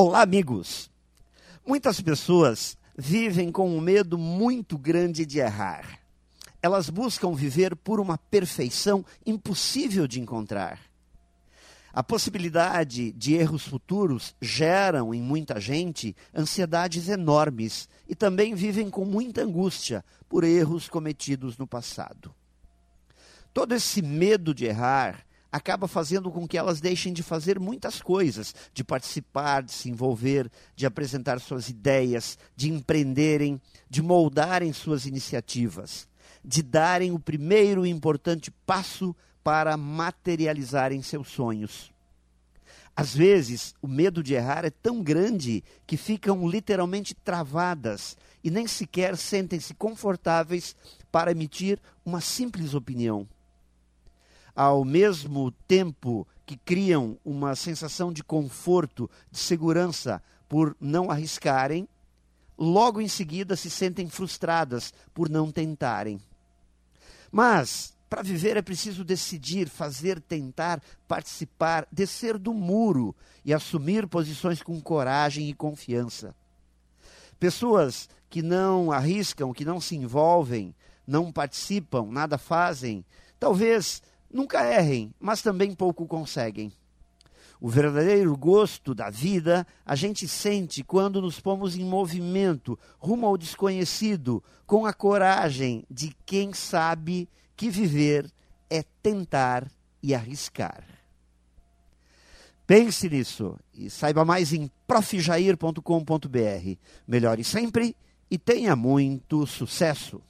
Olá, amigos! Muitas pessoas vivem com um medo muito grande de errar. Elas buscam viver por uma perfeição impossível de encontrar. A possibilidade de erros futuros geram em muita gente ansiedades enormes e também vivem com muita angústia por erros cometidos no passado. Todo esse medo de errar acaba fazendo com que elas deixem de fazer muitas coisas, de participar, de se envolver, de apresentar suas ideias, de empreenderem, de moldarem suas iniciativas, de darem o primeiro e importante passo para materializarem seus sonhos. Às vezes, o medo de errar é tão grande que ficam literalmente travadas e nem sequer sentem-se confortáveis para emitir uma simples opinião ao mesmo tempo que criam uma sensação de conforto, de segurança por não arriscarem, logo em seguida se sentem frustradas por não tentarem. Mas, para viver é preciso decidir, fazer, tentar, participar, descer do muro e assumir posições com coragem e confiança. Pessoas que não arriscam, que não se envolvem, não participam, nada fazem, talvez Nunca errem, mas também pouco conseguem. O verdadeiro gosto da vida a gente sente quando nos pomos em movimento rumo ao desconhecido, com a coragem de quem sabe que viver é tentar e arriscar. Pense nisso e saiba mais em profjair.com.br. Melhore sempre e tenha muito sucesso!